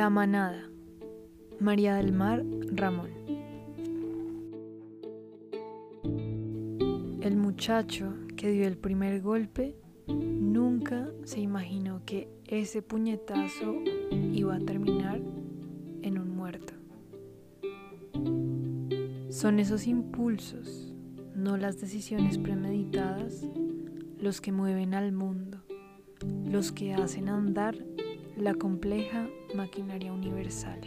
La manada. María del Mar Ramón. El muchacho que dio el primer golpe nunca se imaginó que ese puñetazo iba a terminar en un muerto. Son esos impulsos, no las decisiones premeditadas, los que mueven al mundo, los que hacen andar la compleja maquinaria universal.